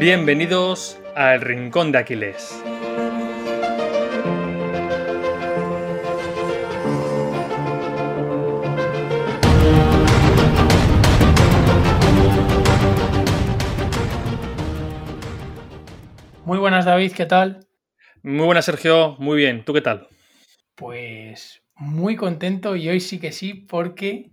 Bienvenidos al Rincón de Aquiles. Muy buenas David, ¿qué tal? Muy buenas Sergio, muy bien, ¿tú qué tal? Pues muy contento y hoy sí que sí porque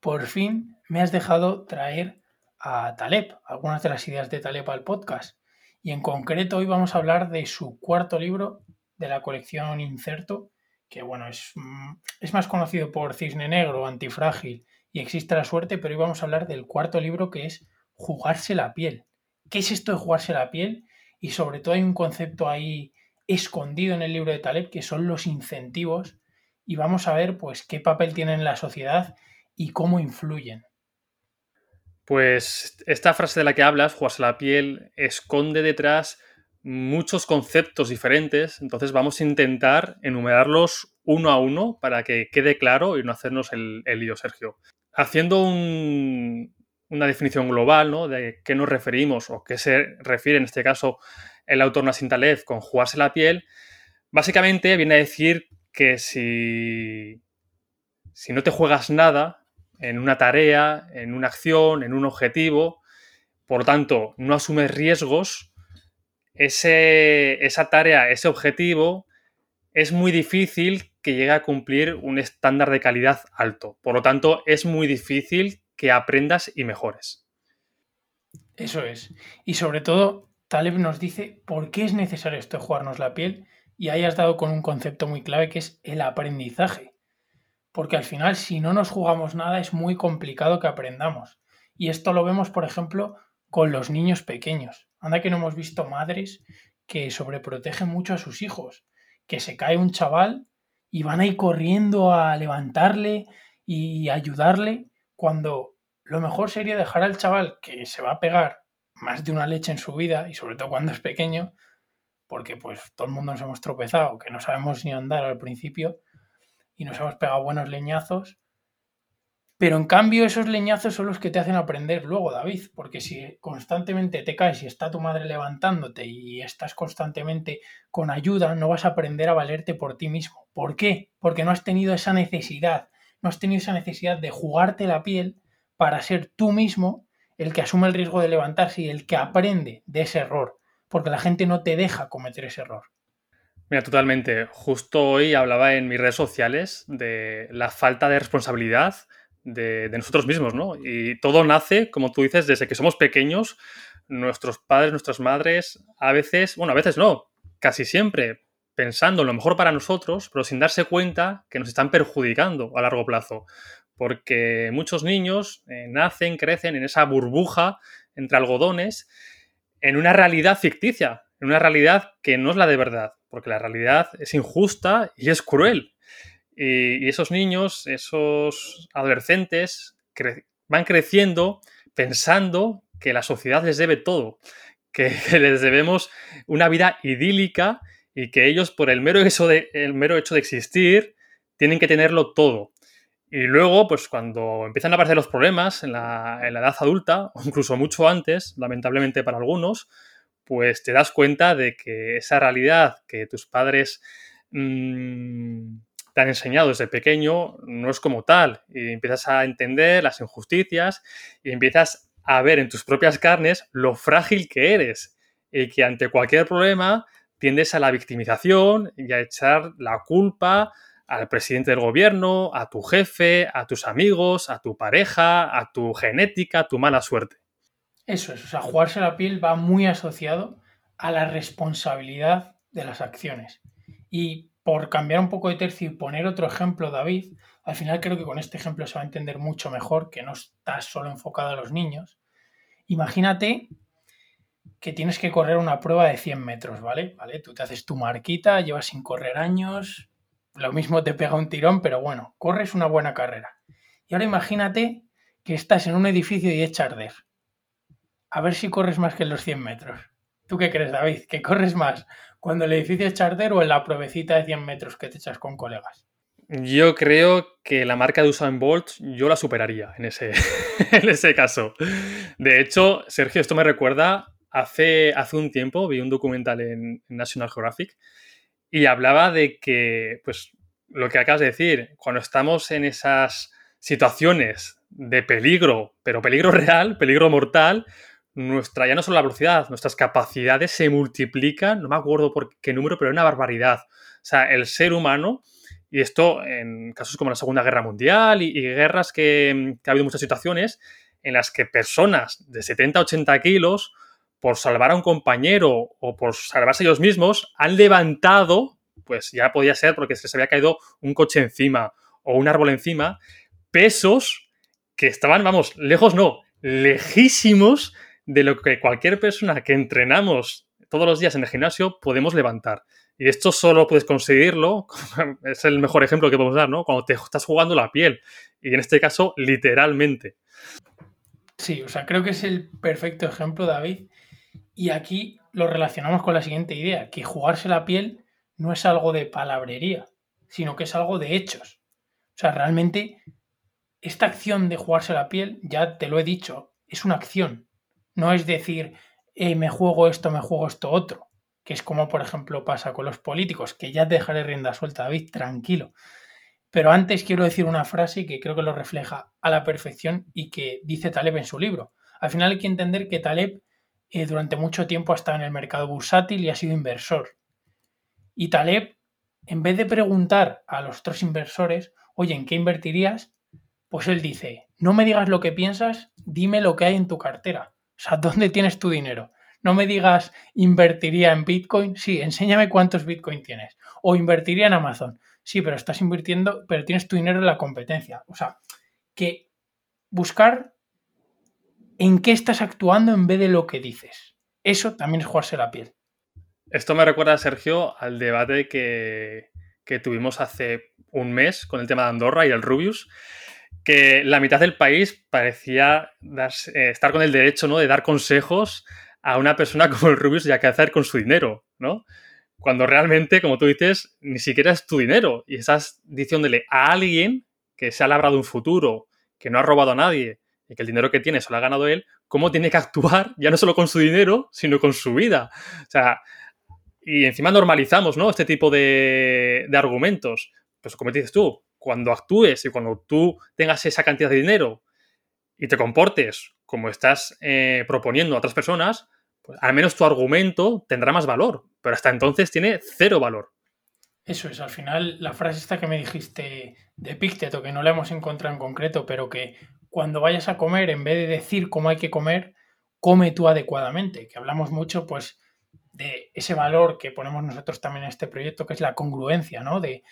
por fin me has dejado traer a Taleb, algunas de las ideas de Taleb al podcast. Y en concreto hoy vamos a hablar de su cuarto libro de la colección Incerto, que bueno, es, mm, es más conocido por Cisne Negro, Antifrágil y Existe la Suerte, pero hoy vamos a hablar del cuarto libro que es Jugarse la piel. ¿Qué es esto de jugarse la piel? Y sobre todo hay un concepto ahí escondido en el libro de Taleb que son los incentivos y vamos a ver pues qué papel tienen en la sociedad y cómo influyen. Pues esta frase de la que hablas, jugarse la piel, esconde detrás muchos conceptos diferentes, entonces vamos a intentar enumerarlos uno a uno para que quede claro y no hacernos el, lío, Sergio. Haciendo una definición global ¿no? de qué nos referimos o qué se refiere en este caso el autor Nassim Taleb con jugarse la piel, básicamente viene a decir que si, si no te juegas nada, en una tarea, en una acción, en un objetivo. Por tanto, no asumes riesgos. Ese, esa tarea, ese objetivo, es muy difícil que llegue a cumplir un estándar de calidad alto. Por lo tanto, es muy difícil que aprendas y mejores. Eso es. Y sobre todo, Taleb nos dice por qué es necesario esto jugarnos la piel y ahí has dado con un concepto muy clave que es el aprendizaje porque al final si no nos jugamos nada es muy complicado que aprendamos. Y esto lo vemos, por ejemplo, con los niños pequeños. Anda que no hemos visto madres que sobreprotegen mucho a sus hijos, que se cae un chaval y van ahí corriendo a levantarle y ayudarle, cuando lo mejor sería dejar al chaval que se va a pegar más de una leche en su vida, y sobre todo cuando es pequeño, porque pues todo el mundo nos hemos tropezado, que no sabemos ni andar al principio, y nos hemos pegado buenos leñazos. Pero en cambio esos leñazos son los que te hacen aprender luego, David, porque si constantemente te caes y está tu madre levantándote y estás constantemente con ayuda, no vas a aprender a valerte por ti mismo. ¿Por qué? Porque no has tenido esa necesidad, no has tenido esa necesidad de jugarte la piel para ser tú mismo el que asume el riesgo de levantarse y el que aprende de ese error, porque la gente no te deja cometer ese error. Mira, totalmente. Justo hoy hablaba en mis redes sociales de la falta de responsabilidad de, nosotros mismos, ¿no? Y todo nace, como tú dices, desde que somos pequeños, nuestros padres, nuestras madres, a veces, bueno, a veces no, casi siempre, pensando en lo mejor para nosotros, pero sin darse cuenta que nos están perjudicando a largo plazo. Porque muchos niños eh, nacen, crecen en esa burbuja entre algodones, en una realidad ficticia, en una realidad que no es la de verdad porque la realidad es injusta y es cruel. Y, esos niños, esos adolescentes, van creciendo pensando que la sociedad les debe todo, que, les debemos una vida idílica y que ellos, por el mero, hecho de, existir, tienen que tenerlo todo. Y luego, pues cuando empiezan a aparecer los problemas en la edad adulta, o incluso mucho antes, lamentablemente para algunos, pues te das cuenta de que esa realidad que tus padres mm, te han enseñado desde pequeño no es como tal. Y empiezas a entender las injusticias y empiezas a ver en tus propias carnes lo frágil que eres y que ante cualquier problema tiendes a la victimización y a echar la culpa al presidente del gobierno, a tu jefe, a tus amigos, a tu pareja, a tu genética, a tu mala suerte. Eso es, o sea, jugarse la piel va muy asociado a la responsabilidad de las acciones. Y por cambiar un poco de tercio y poner otro ejemplo, David, al final creo que con este ejemplo se va a entender mucho mejor que no estás solo enfocado a los niños. Imagínate que tienes que correr una prueba de 100 metros, ¿vale? ¿vale? Tú te haces tu marquita, llevas sin correr años, lo mismo te pega un tirón, pero bueno, corres una buena carrera. Y ahora imagínate que estás en un edificio y echa arder a ver si corres más que en los 100 metros. ¿Tú qué crees, David? ¿Que corres más cuando el edificio es charter o en la provecita de 100 metros que te echas con colegas? Yo creo que la marca de Usain Bolt yo la superaría en ese, en ese caso. De hecho, Sergio, esto me recuerda hace, hace un tiempo vi un documental en, National Geographic y hablaba de que, pues, lo que acabas de decir, cuando estamos en esas situaciones de peligro, pero peligro real, peligro mortal, nuestra, ya no solo la velocidad, nuestras capacidades se multiplican, no me acuerdo por qué número, pero es una barbaridad. O sea, el ser humano, y esto en casos como la Segunda Guerra Mundial y, guerras que, que, ha habido muchas situaciones en las que personas de 70, 80 kilos, por salvar a un compañero o por salvarse ellos mismos, han levantado, pues ya podía ser porque se les había caído un coche encima o un árbol encima, pesos que estaban, vamos, lejos no, lejísimos de lo que cualquier persona que entrenamos todos los días en el gimnasio podemos levantar. Y esto solo puedes conseguirlo, es el mejor ejemplo que podemos dar, ¿no? Cuando te estás jugando la piel. Y en este caso, literalmente. Sí, o sea, creo que es el perfecto ejemplo, David. Y aquí lo relacionamos con la siguiente idea, que jugarse la piel no es algo de palabrería, sino que es algo de hechos. O sea, realmente esta acción de jugarse la piel, ya te lo he dicho, es una acción. No es decir, eh, me juego esto, me juego esto otro, que es como por ejemplo pasa con los políticos, que ya te dejaré rienda suelta, David, tranquilo. Pero antes quiero decir una frase que creo que lo refleja a la perfección y que dice Taleb en su libro. Al final hay que entender que Taleb eh, durante mucho tiempo ha estado en el mercado bursátil y ha sido inversor. Y Taleb, en vez de preguntar a los otros inversores, oye, ¿en qué invertirías? Pues él dice, no me digas lo que piensas, dime lo que hay en tu cartera. O sea, ¿dónde tienes tu dinero? No me digas invertiría en Bitcoin. Sí, enséñame cuántos Bitcoin tienes. O invertiría en Amazon. Sí, pero estás invirtiendo, pero tienes tu dinero en la competencia. O sea, que buscar en qué estás actuando en vez de lo que dices. Eso también es jugarse la piel. Esto me recuerda, Sergio, al debate que, que tuvimos hace un mes con el tema de Andorra y el Rubius, que la mitad del país parecía eh, estar con el derecho ¿no? de dar consejos a una persona como el Rubius y a qué hacer con su dinero, ¿no? Cuando realmente, como tú dices, ni siquiera es tu dinero y estás diciéndole a alguien que se ha labrado un futuro, que no ha robado a nadie y que el dinero que tiene se lo ha ganado él, cómo tiene que actuar ya no solo con su dinero, sino con su vida. O sea, y encima normalizamos, ¿no? Este tipo de, de argumentos. Pues como dices tú, cuando actúes y cuando tú tengas esa cantidad de dinero y te comportes como estás eh, proponiendo a otras personas, pues al menos tu argumento tendrá más valor, pero hasta entonces tiene cero valor. Eso es, al final la frase esta que me dijiste de Picteto, que no la hemos encontrado en concreto, pero que cuando vayas a comer, en vez de decir cómo hay que comer, come tú adecuadamente, que hablamos mucho pues de ese valor que ponemos nosotros también en este proyecto, que es la congruencia, ¿no? De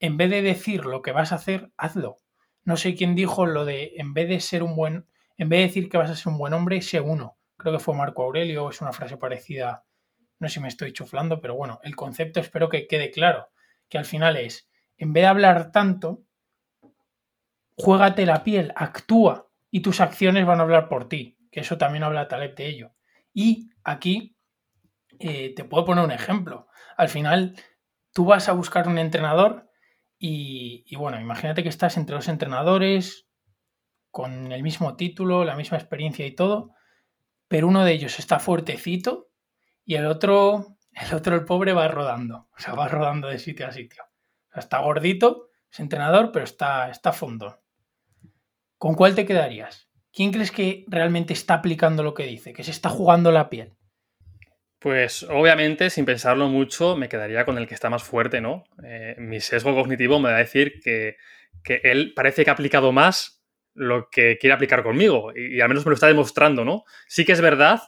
en vez de decir lo que vas a hacer, hazlo. No sé quién dijo lo de en vez de ser un buen, en vez de decir que vas a ser un buen hombre, sé uno. Creo que fue Marco Aurelio, es una frase parecida, no sé si me estoy chuflando, pero bueno, el concepto espero que quede claro, que al final es, en vez de hablar tanto, juégate la piel, actúa y tus acciones van a hablar por ti, que eso también habla Taleb de ello. Y aquí eh, te puedo poner un ejemplo. Al final, tú vas a buscar un entrenador y, bueno, imagínate que estás entre dos entrenadores con el mismo título, la misma experiencia y todo, pero uno de ellos está fuertecito y el otro, el otro, el pobre, va rodando, o sea, va rodando de sitio a sitio. está gordito, es entrenador, pero está, está fondo. ¿Con cuál te quedarías? ¿Quién crees que realmente está aplicando lo que dice, que se está jugando la piel? Pues obviamente, sin pensarlo mucho, me quedaría con el que está más fuerte, ¿no? Eh, mi sesgo cognitivo me va a decir que, él parece que ha aplicado más lo que quiere aplicar conmigo y, al menos me lo está demostrando, ¿no? Sí que es verdad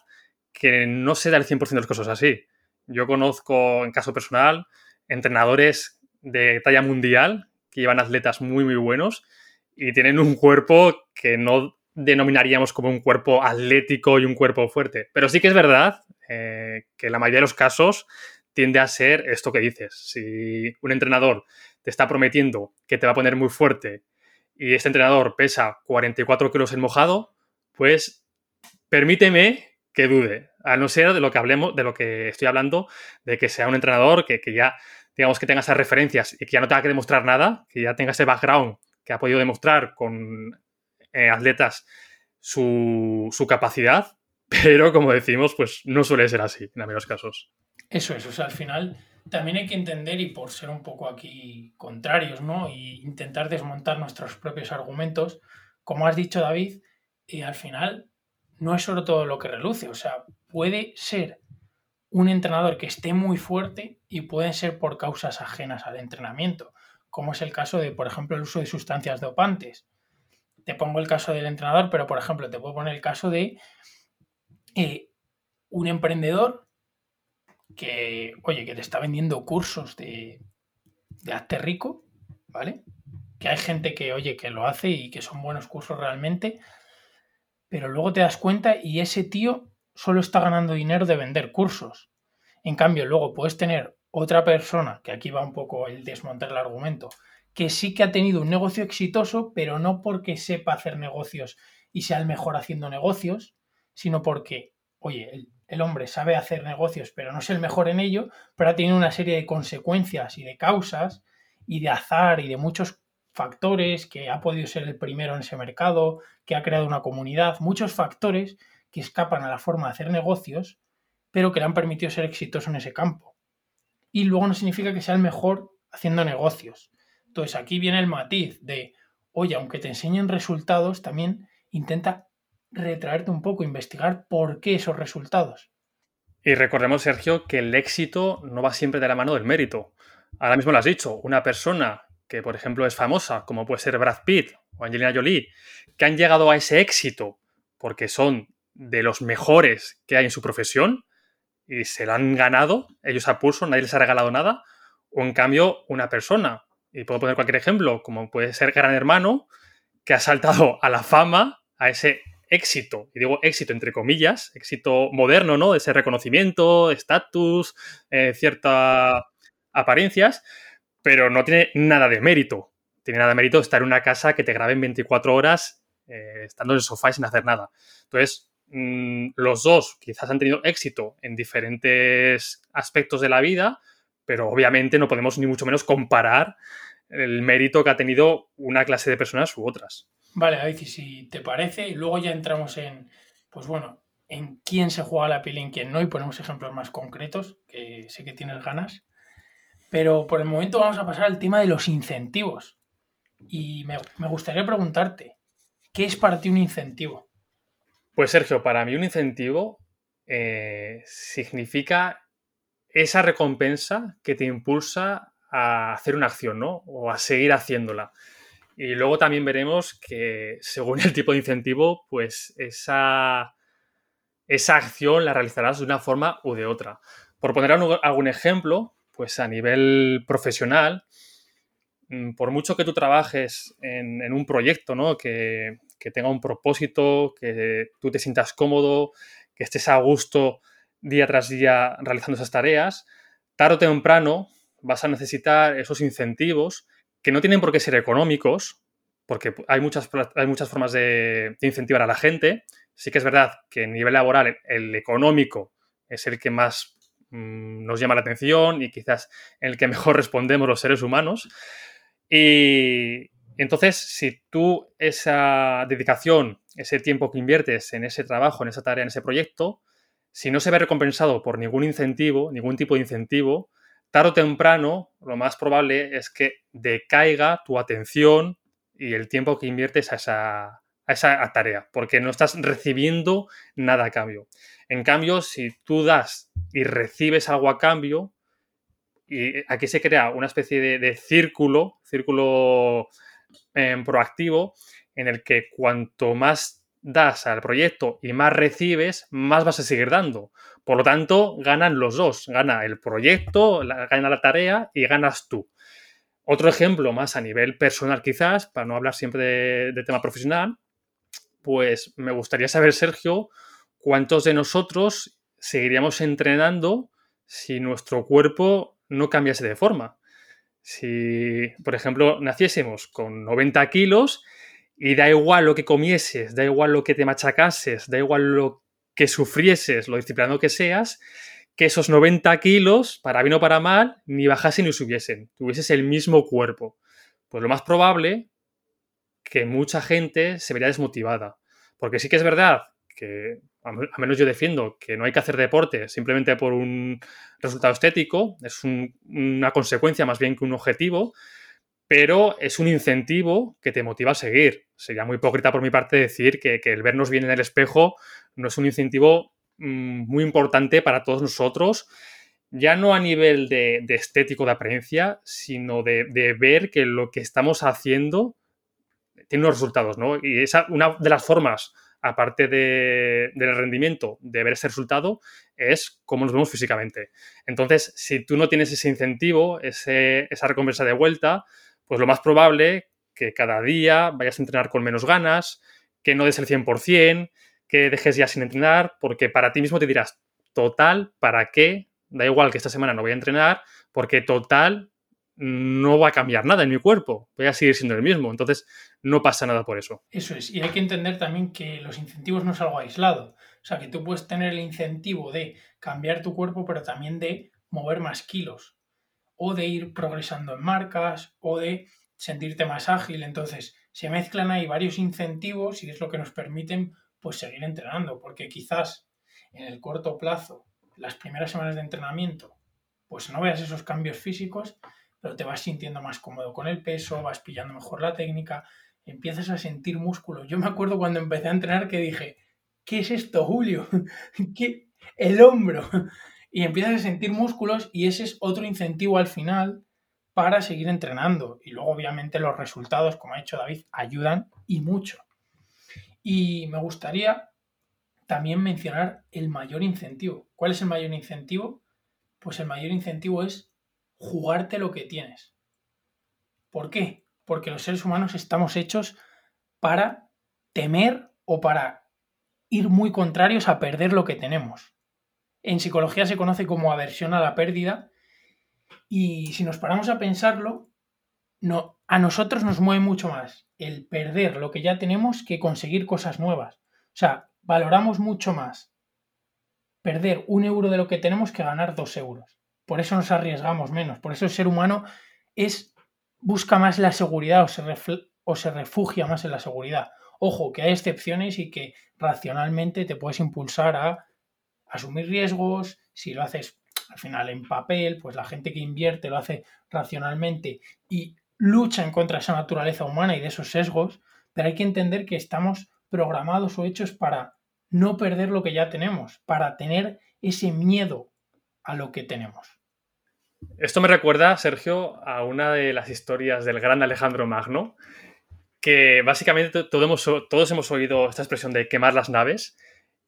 que no se da el 100% de las cosas así. Yo conozco, en caso personal, entrenadores de talla mundial que llevan atletas muy, muy buenos y tienen un cuerpo que no denominaríamos como un cuerpo atlético y un cuerpo fuerte. Pero sí que es verdad eh, que en la mayoría de los casos tiende a ser esto que dices. Si un entrenador te está prometiendo que te va a poner muy fuerte y este entrenador pesa 44 kilos en mojado, pues permíteme que dude. A no ser de lo que hablemos, de lo que estoy hablando, de que sea un entrenador que, ya, digamos, que tenga esas referencias y que ya no tenga que demostrar nada, que ya tenga ese background que ha podido demostrar con eh, atletas su, su capacidad pero como decimos, pues no suele ser así en algunos casos. Eso es, o sea, al final también hay que entender, y por ser un poco aquí contrarios, ¿no? Y intentar desmontar nuestros propios argumentos, como has dicho David, y al final no es solo todo lo que reluce, o sea, puede ser un entrenador que esté muy fuerte y pueden ser por causas ajenas al entrenamiento, como es el caso de, por ejemplo, el uso de sustancias dopantes. Te pongo el caso del entrenador, pero por ejemplo, te puedo poner el caso de eh, un emprendedor que, oye, que te está vendiendo cursos de, de rico, ¿vale? Que hay gente que, oye, que lo hace y que son buenos cursos realmente, pero luego te das cuenta y ese tío solo está ganando dinero de vender cursos. En cambio, luego puedes tener otra persona, que aquí va un poco el desmontar el argumento, que sí que ha tenido un negocio exitoso, pero no porque sepa hacer negocios y sea el mejor haciendo negocios, sino porque, oye, el, hombre sabe hacer negocios, pero no es el mejor en ello, pero ha tenido una serie de consecuencias y de causas y de azar y de muchos factores, que ha podido ser el primero en ese mercado, que ha creado una comunidad, muchos factores que escapan a la forma de hacer negocios, pero que le han permitido ser exitoso en ese campo. Y luego no significa que sea el mejor haciendo negocios. Entonces aquí viene el matiz de, oye, aunque te enseñen resultados, también intenta retraerte un poco, investigar por qué esos resultados. Y recordemos, Sergio, que el éxito no va siempre de la mano del mérito. Ahora mismo lo has dicho, una persona que, por ejemplo, es famosa, como puede ser Brad Pitt o Angelina Jolie, que han llegado a ese éxito porque son de los mejores que hay en su profesión y se lo han ganado, ellos a pulso, nadie les ha regalado nada, o en cambio una persona, y puedo poner cualquier ejemplo, como puede ser Gran Hermano, que ha saltado a la fama, a ese éxito, y digo éxito entre comillas, éxito moderno, ¿no? Ese reconocimiento, estatus, eh, ciertas apariencias, pero no tiene nada de mérito. Tiene nada de mérito estar en una casa que te graben 24 horas eh, estando en el sofá sin hacer nada. Entonces, mm, los dos quizás han tenido éxito en diferentes aspectos de la vida, pero obviamente no podemos ni mucho menos comparar el mérito que ha tenido una clase de personas u otras. Vale, David, si te parece, y luego ya entramos en, pues bueno, en quién se juega la piel y en quién no, y ponemos ejemplos más concretos, que sé que tienes ganas. Pero por el momento vamos a pasar al tema de los incentivos. Y me, gustaría preguntarte, ¿qué es para ti un incentivo? Pues Sergio, para mí un incentivo eh, significa esa recompensa que te impulsa a hacer una acción, ¿no? O a seguir haciéndola. Y luego también veremos que según el tipo de incentivo, pues esa, esa acción la realizarás de una forma u de otra. Por poner algún ejemplo, pues a nivel profesional, mm, por mucho que tú trabajes en, un proyecto, ¿no? Que, que, tenga un propósito, que tú te sientas cómodo, que estés a gusto día tras día realizando esas tareas, tarde o temprano vas a necesitar esos incentivos que no tienen por qué ser económicos, porque hay muchas, hay muchas formas de, incentivar a la gente. Sí que es verdad que a nivel laboral el económico es el que más mm, nos llama la atención y quizás el que mejor respondemos los seres humanos. Y entonces, si tú esa dedicación, ese tiempo que inviertes en ese trabajo, en esa tarea, en ese proyecto, si no se ve recompensado por ningún incentivo, ningún tipo de incentivo, tarde o temprano, lo más probable es que decaiga tu atención y el tiempo que inviertes a esa, esa tarea, porque no estás recibiendo nada a cambio. En cambio, si tú das y recibes algo a cambio, y aquí se crea una especie de, círculo, círculo em, proactivo, en el que cuanto más das al proyecto y más recibes, más vas a seguir dando. Por lo tanto, ganan los dos. Gana el proyecto, gana la tarea y ganas tú. Otro ejemplo más a nivel personal quizás, para no hablar siempre de, tema profesional, pues me gustaría saber, Sergio, cuántos de nosotros seguiríamos entrenando si nuestro cuerpo no cambiase de forma. Si, por ejemplo, naciésemos con 90 kilos y da igual lo que comieses, da igual lo que te machacases, da igual lo que sufrieses, lo disciplinado que seas, que esos 90 kilos, para bien o para mal, ni bajasen ni subiesen, tuvieses el mismo cuerpo. Pues lo más probable que mucha gente se vería desmotivada. Porque sí que es verdad que a menos yo defiendo que no hay que hacer deporte simplemente por un resultado estético, es una consecuencia más bien que un objetivo, pero es un incentivo que te motiva a seguir. Sería muy hipócrita por mi parte decir que, el vernos bien en el espejo no es un incentivo mm, muy importante para todos nosotros, ya no a nivel de, estético, de apariencia, sino de, de, ver que lo que estamos haciendo tiene unos resultados, ¿no? Y esa, una de las formas aparte del rendimiento, de ver ese resultado, es cómo nos vemos físicamente. Entonces, si tú no tienes ese incentivo, esa recompensa de vuelta, pues lo más probable que cada día vayas a entrenar con menos ganas, que no des el 100%, que dejes ya sin entrenar, porque para ti mismo te dirás, total, ¿para qué? Da igual que esta semana no voy a entrenar, porque total, no va a cambiar nada en mi cuerpo, voy a seguir siendo el mismo, entonces no pasa nada por eso. Eso es, y hay que entender también que los incentivos no es algo aislado, o sea, que tú puedes tener el incentivo de cambiar tu cuerpo, pero también de mover más kilos, o de ir progresando en marcas, o de sentirte más ágil, entonces se mezclan ahí varios incentivos y es lo que nos permiten pues seguir entrenando, porque quizás en el corto plazo, las primeras semanas de entrenamiento, pues no veas esos cambios físicos, pero te vas sintiendo más cómodo con el peso, vas pillando mejor la técnica, empiezas a sentir músculo. Yo me acuerdo cuando empecé a entrenar que dije, ¿qué es esto, Julio? ¿Qué? El hombro. Y empiezas a sentir músculos y ese es otro incentivo al final para seguir entrenando. Y luego, obviamente, los resultados, como ha dicho David, ayudan y mucho. Y me gustaría también mencionar el mayor incentivo. ¿Cuál es el mayor incentivo? Pues el mayor incentivo es jugarte lo que tienes. ¿Por qué? Porque los seres humanos estamos hechos para temer o para ir muy contrarios a perder lo que tenemos. En psicología se conoce como aversión a la pérdida y si nos paramos a pensarlo, no, a nosotros nos mueve mucho más el perder lo que ya tenemos que conseguir cosas nuevas. O sea, valoramos mucho más perder un euro de lo que tenemos que ganar dos euros. Por eso nos arriesgamos menos. Por eso el ser humano es, busca más la seguridad o se, o se refugia más en la seguridad. Ojo, que hay excepciones y que racionalmente te puedes impulsar a asumir riesgos. Si lo haces al final en papel, pues la gente que invierte lo hace racionalmente y lucha en contra de esa naturaleza humana y de esos sesgos, pero hay que entender que estamos programados o hechos para no perder lo que ya tenemos, para tener ese miedo a lo que tenemos. Esto me recuerda, Sergio, a una de las historias del gran Alejandro Magno, que básicamente todos hemos, oído esta expresión de quemar las naves,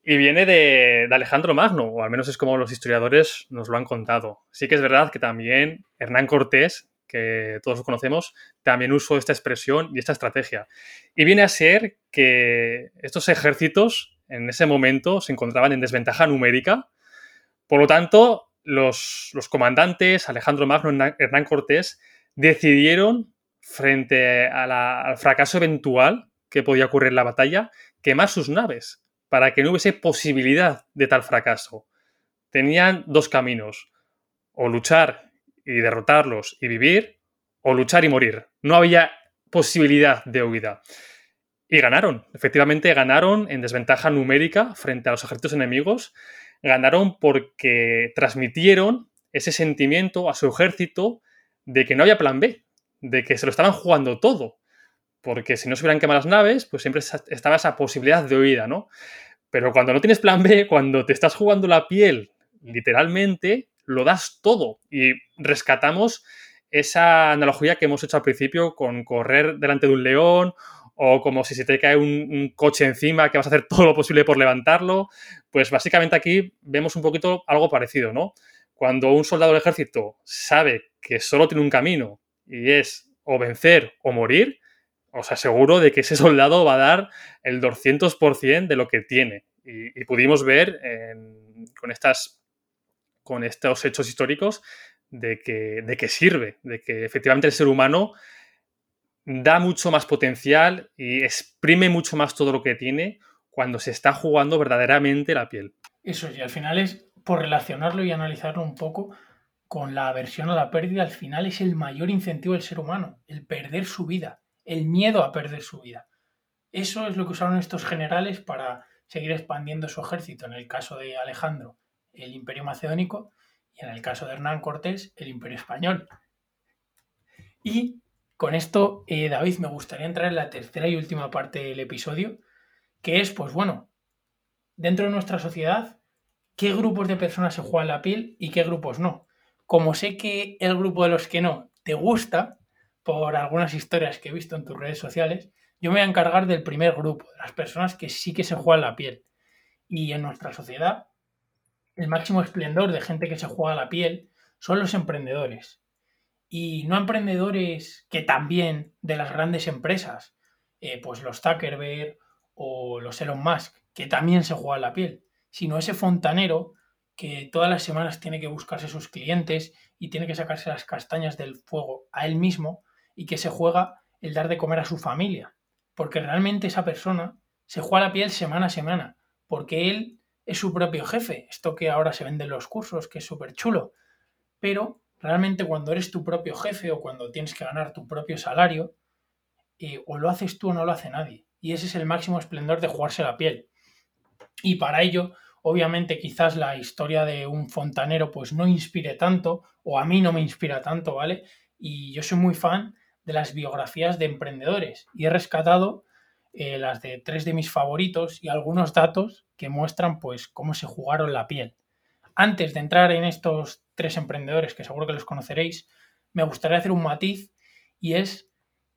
y viene de, Alejandro Magno, o al menos es como los historiadores nos lo han contado. Sí que es verdad que también Hernán Cortés, que todos conocemos, también usó esta expresión y esta estrategia. Y viene a ser que estos ejércitos en ese momento se encontraban en desventaja numérica, por lo tanto, los, comandantes, Alejandro Magno y Hernán Cortés, decidieron, frente al fracaso eventual que podía ocurrir en la batalla, quemar sus naves para que no hubiese posibilidad de tal fracaso. Tenían dos caminos, o luchar y derrotarlos y vivir, o luchar y morir. No había posibilidad de huida. Y ganaron, efectivamente ganaron en desventaja numérica frente a los ejércitos enemigos ganaron porque transmitieron ese sentimiento a su ejército de que no había plan B, de que se lo estaban jugando todo. Porque si no se hubieran quemado las naves, pues siempre estaba esa posibilidad de huida, ¿no? Pero cuando no tienes plan B, cuando te estás jugando la piel, literalmente, lo das todo. Y rescatamos esa analogía que hemos hecho al principio con correr delante de un león o como si se te cae un, coche encima que vas a hacer todo lo posible por levantarlo. Pues básicamente aquí vemos un poquito algo parecido, ¿no? Cuando un soldado del ejército sabe que solo tiene un camino y es o vencer o morir, os aseguro de que ese soldado va a dar el 200% de lo que tiene. Y, pudimos ver con, estas, con estos hechos históricos de que, de sirve, de que efectivamente el ser humano da mucho más potencial y exprime mucho más todo lo que tiene cuando se está jugando verdaderamente la piel. Eso, y al final es, por relacionarlo y analizarlo un poco, con la aversión a la pérdida, al final es el mayor incentivo del ser humano, el perder su vida, el miedo a perder su vida. Eso es lo que usaron estos generales para seguir expandiendo su ejército, en el caso de Alejandro, el imperio macedónico, y en el caso de Hernán Cortés, el imperio español. Y con esto, eh, David, me gustaría entrar en la tercera y última parte del episodio, que es, pues bueno, dentro de nuestra sociedad, qué grupos de personas se juegan la piel y qué grupos no. Como sé que el grupo de los que no te gusta, por algunas historias que he visto en tus redes sociales, yo me voy a encargar del primer grupo, de las personas que sí que se juegan la piel. Y en nuestra sociedad, el máximo esplendor de gente que se juega la piel son los emprendedores. Y no emprendedores que también de las grandes empresas, eh, pues los Zuckerberg o los Elon Musk, que también se juegan la piel, sino ese fontanero que todas las semanas tiene que buscarse sus clientes y tiene que sacarse las castañas del fuego a él mismo y que se juega el dar de comer a su familia. Porque realmente esa persona se juega la piel semana a semana, porque él es su propio jefe. Esto que ahora se vende en los cursos, que es súper chulo. Pero realmente cuando eres tu propio jefe o cuando tienes que ganar tu propio salario, eh, o lo haces tú o no lo hace nadie. Y ese es el máximo esplendor de jugarse la piel. Y para ello, obviamente, quizás la historia de un fontanero pues no inspire tanto, o a mí no me inspira tanto, ¿vale? Y yo soy muy fan de las biografías de emprendedores y he rescatado eh, las de tres de mis favoritos y algunos datos que muestran pues cómo se jugaron la piel. Antes de entrar en estos tres emprendedores, que seguro que los conoceréis, me gustaría hacer un matiz y es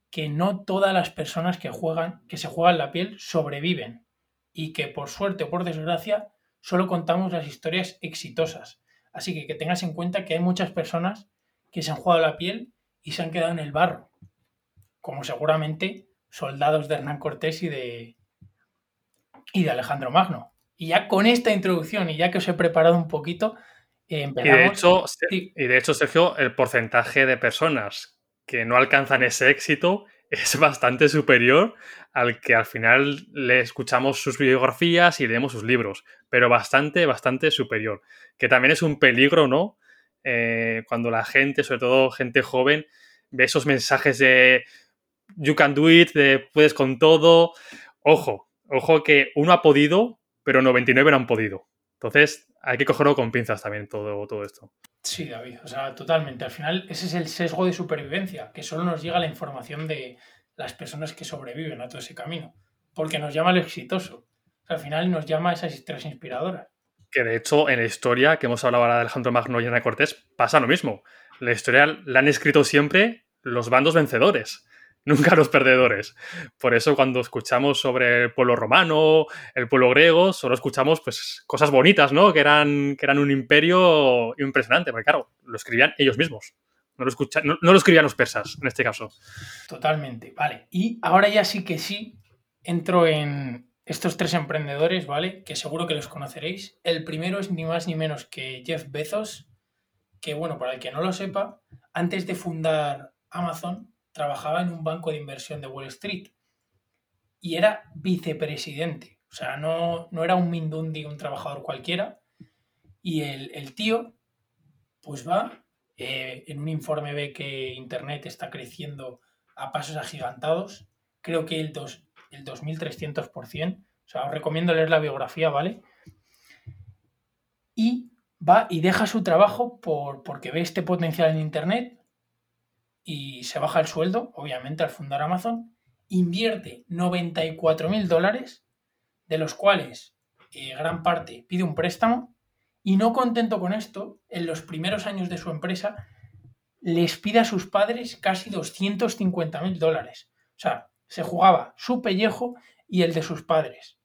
que no todas las personas que juegan, que se juegan la piel, sobreviven y que por suerte o por desgracia solo contamos las historias exitosas. Así que que tengas en cuenta que hay muchas personas que se han jugado la piel y se han quedado en el barro, como seguramente soldados de Hernán Cortés y de, y de Alejandro Magno. Y ya con esta introducción y ya que os he preparado un poquito, empezamos. Y de, hecho, y de hecho, Sergio, el porcentaje de personas que no alcanzan ese éxito es bastante superior al que al final le escuchamos sus biografías y leemos sus libros, pero bastante, bastante superior. Que también es un peligro, ¿no? Eh, cuando la gente, sobre todo gente joven, ve esos mensajes de you can do it, de puedes con todo. Ojo, ojo que uno ha podido, pero 99 no han podido. Entonces hay que cogerlo con pinzas también todo, todo esto. Sí, David, o sea, totalmente. Al final ese es el sesgo de supervivencia, que solo nos llega la información de las personas que sobreviven a todo ese camino, porque nos llama lo exitoso. al final nos llama a esas historias inspiradoras. Que de hecho en la historia que hemos hablado ahora de Alejandro Magno y Ana Cortés pasa lo mismo. La historia la han escrito siempre los bandos vencedores nunca los perdedores. Por eso cuando escuchamos sobre el pueblo romano, el pueblo griego, solo escuchamos pues cosas bonitas, ¿no? Que eran, que eran un imperio impresionante, porque claro, lo escribían ellos mismos. No lo, no, lo escribían los persas, en este caso. Totalmente, vale. Y ahora ya sí que sí entro en estos tres emprendedores, ¿vale? Que seguro que los conoceréis. El primero es ni más ni menos que Jeff Bezos, que bueno, para el que no lo sepa, antes de fundar Amazon, trabajaba en un banco de inversión de Wall Street y era vicepresidente. O sea, no, no era un Mindundi, un trabajador cualquiera. Y el, tío, pues va, eh, en un informe ve que Internet está creciendo a pasos agigantados. Creo que el, dos, el 2300%. O sea, os recomiendo leer la biografía, ¿vale? Y va y deja su trabajo por, porque ve este potencial en Internet, y se baja el sueldo, obviamente, al fundar Amazon, invierte 94 mil dólares, de los cuales eh, gran parte pide un préstamo, y no contento con esto, en los primeros años de su empresa, les pide a sus padres casi 250 mil dólares. O sea, se jugaba su pellejo y el de sus padres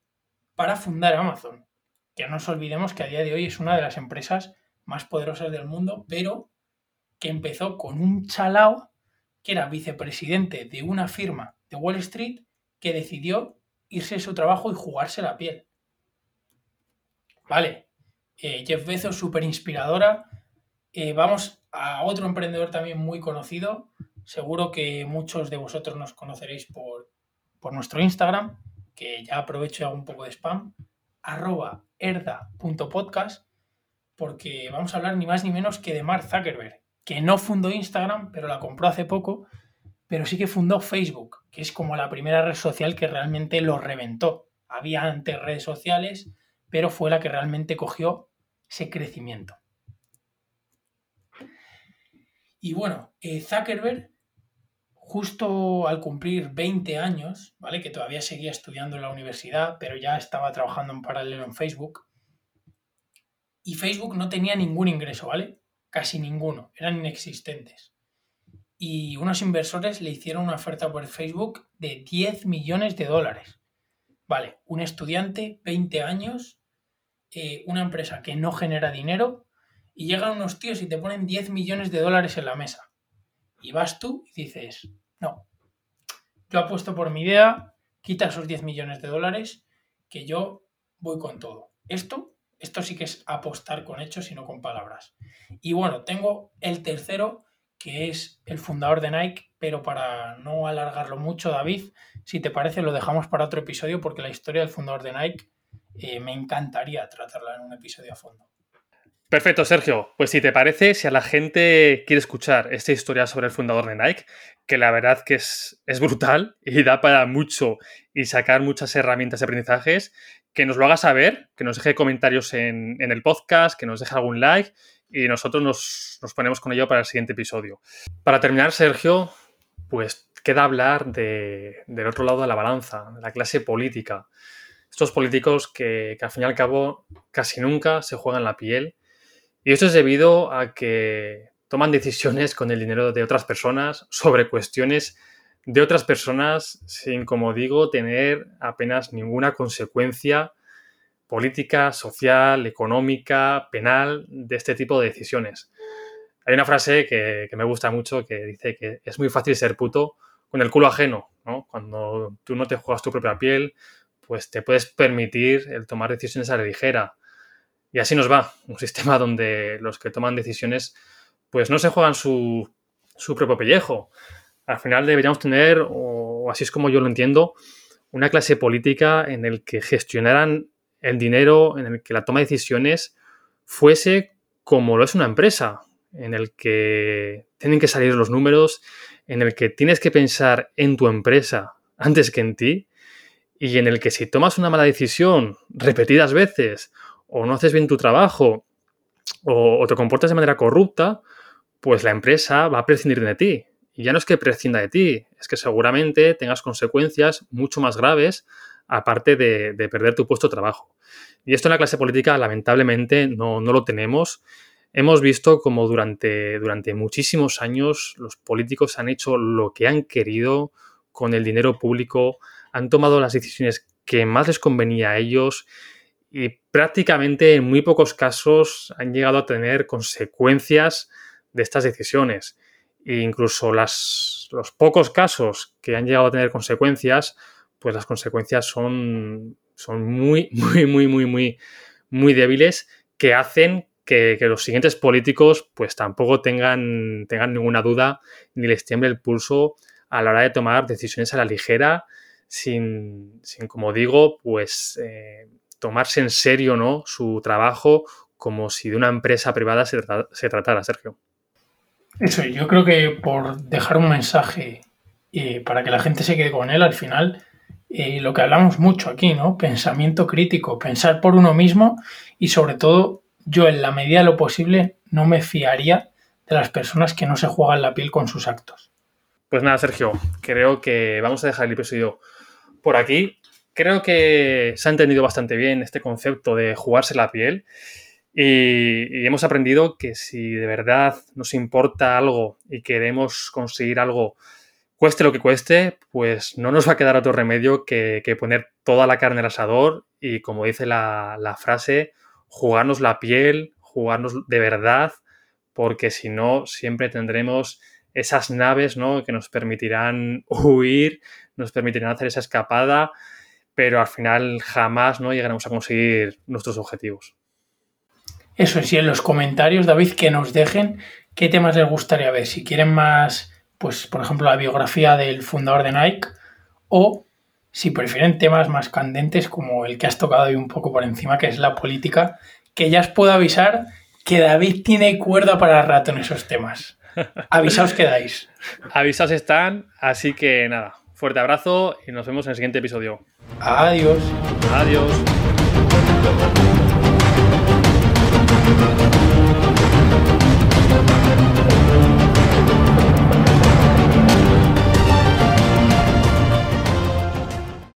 para fundar Amazon. Que no nos olvidemos que a día de hoy es una de las empresas más poderosas del mundo, pero que empezó con un chalao que era vicepresidente de una firma de Wall Street que decidió irse de su trabajo y jugarse la piel. Vale, eh, Jeff Bezos, súper inspiradora. Eh, vamos a otro emprendedor también muy conocido. Seguro que muchos de vosotros nos conoceréis por, por nuestro Instagram, que ya aprovecho y hago un poco de spam, arroba erda.podcast, porque vamos a hablar ni más ni menos que de Mark Zuckerberg, que no fundó Instagram, pero la compró hace poco, pero sí que fundó Facebook, que es como la primera red social que realmente lo reventó Había antes redes sociales, pero fue la que realmente cogió ese crecimiento. Y bueno, eh, Zuckerberg, justo al cumplir 20 años, ¿vale? Que todavía seguía estudiando en la universidad, pero ya estaba trabajando en paralelo en Facebook. Y Facebook no tenía ningún ingreso, ¿vale? Casi ninguno, eran inexistentes. Y unos inversores le hicieron una oferta por Facebook de 10 millones de dólares. Vale, un estudiante, 20 años, eh, una empresa que no genera dinero y llegan unos tíos y te ponen 10 millones de dólares en la mesa. Y vas tú y dices, no, yo apuesto por mi idea, quita esos 10 millones de dólares, que yo voy con todo. Esto, esto sí que es apostar con hechos y no con palabras. Y bueno, tengo el tercero, que es el fundador de Nike, pero para no alargarlo mucho, David, si te parece, lo dejamos para otro episodio, porque la historia del fundador de Nike eh, me encantaría tratarla en un episodio a fondo. Perfecto, Sergio. Pues si te parece, si a la gente quiere escuchar esta historia sobre el fundador de Nike, que la verdad que es, es brutal y da para mucho y sacar muchas herramientas de aprendizajes, que nos lo haga saber, que nos deje comentarios en, el podcast, que nos deje algún like y nosotros nos, ponemos con ello para el siguiente episodio. Para terminar, Sergio, pues queda hablar de, del otro lado de la balanza, de la clase política. Estos políticos que, que al fin y al cabo casi nunca se juegan la piel y esto es debido a que toman decisiones con el dinero de otras personas sobre cuestiones de otras personas sin, como digo, tener apenas ninguna consecuencia política, social, económica, penal de este tipo de decisiones. Hay una frase que, me gusta mucho que dice que es muy fácil ser puto con el culo ajeno, ¿no? Cuando tú no te juegas tu propia piel, pues te puedes permitir el tomar decisiones a la ligera, y así nos va, un sistema donde los que toman decisiones pues no se juegan su, propio pellejo. Al final deberíamos tener, o así es como yo lo entiendo, una clase política en el que gestionaran el dinero, en el que la toma de decisiones fuese como lo es una empresa, en el que tienen que salir los números, en el que tienes que pensar en tu empresa antes que en ti, y en el que si tomas una mala decisión repetidas veces o no haces bien tu trabajo o, te comportas de manera corrupta, pues la empresa va a prescindir de ti. Y ya no es que prescinda de ti, es que seguramente tengas consecuencias mucho más graves aparte de, perder tu puesto de trabajo. Y esto en la clase política lamentablemente no, lo tenemos. Hemos visto como durante, durante muchísimos años los políticos han hecho lo que han querido con el dinero público, han tomado las decisiones que más les convenía a ellos y prácticamente en muy pocos casos han llegado a tener consecuencias de estas decisiones. E incluso las, los pocos casos que han llegado a tener consecuencias, pues las consecuencias son, son muy, muy, muy, muy, muy, muy débiles que hacen que, los siguientes políticos pues tampoco tengan, tengan ninguna duda ni les tiemble el pulso a la hora de tomar decisiones a la ligera, sin, sin como digo, pues eh, tomarse en serio ¿no? su trabajo como si de una empresa privada se, tratara, Sergio. Eso, yo creo que por dejar un mensaje eh, para que la gente se quede con él, al final, eh, lo que hablamos mucho aquí, ¿no? Pensamiento crítico, pensar por uno mismo y sobre todo, yo en la medida de lo posible no me fiaría de las personas que no se juegan la piel con sus actos. Pues nada, Sergio, creo que vamos a dejar el episodio por aquí creo que se ha entendido bastante bien este concepto de jugarse la piel y, hemos aprendido que si de verdad nos importa algo y queremos conseguir algo, cueste lo que cueste, pues no nos va a quedar otro remedio que, poner toda la carne al asador y, como dice la, la frase, jugarnos la piel, jugarnos de verdad, porque si no, siempre tendremos esas naves ¿no? que nos permitirán huir, nos permitirán hacer esa escapada pero al final jamás no llegaremos a conseguir nuestros objetivos. Eso es, y en los comentarios, David, que nos dejen qué temas les gustaría ver. Si quieren más, pues, por ejemplo, la biografía del fundador de Nike, o si prefieren temas más candentes, como el que has tocado hoy un poco por encima, que es la política, que ya os puedo avisar que David tiene cuerda para rato en esos temas. Avisaos quedáis. Avisaos están, así que nada, fuerte abrazo y nos vemos en el siguiente episodio. Adiós. Adiós. Thank you.